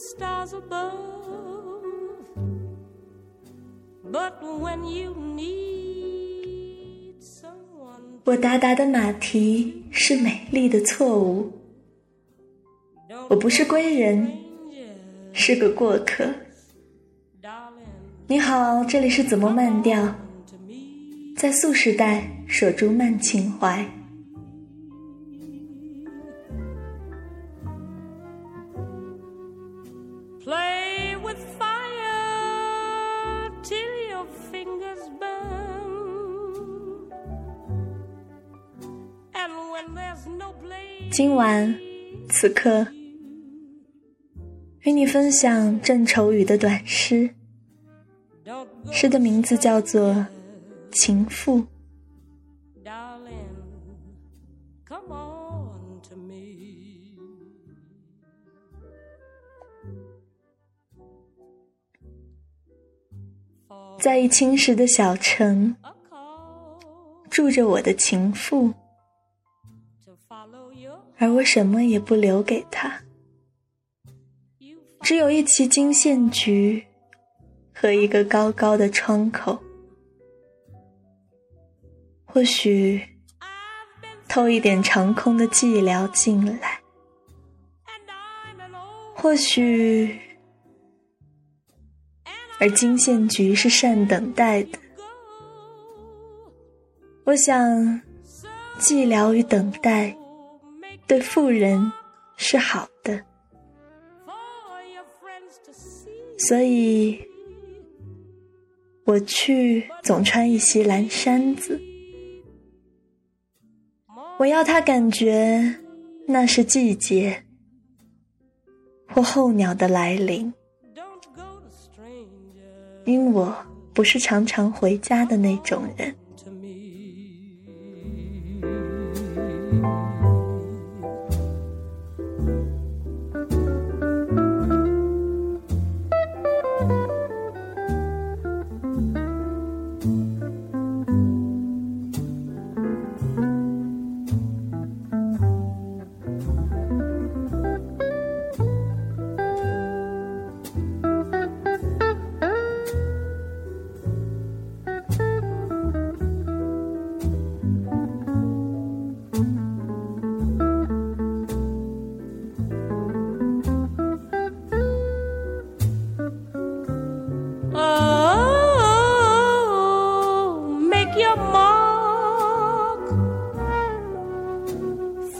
stars above. But when you need 我达达的马蹄是美丽的错误。我不是归人，是个过客。你好，这里是怎么慢调？在素时代，守住慢情怀。今晚，此刻，与你分享郑愁予的短诗。诗的名字叫做《情妇》。在一青石的小城，住着我的情妇。而我什么也不留给他，只有一旗金线菊和一个高高的窗口。或许偷一点长空的寂寥进来，或许，而金线菊是善等待的。我想，寂寥与等待对富人是好的，所以我去总穿一袭蓝衫子。我要他感觉那是季节或候鸟的来临，因我不是常常回家的那种人。You.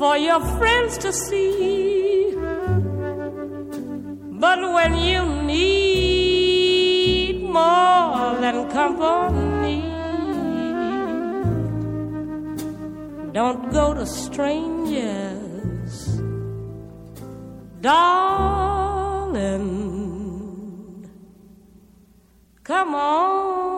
For your friends to see. But when you need more than company, don't go to strangers, darling. Come on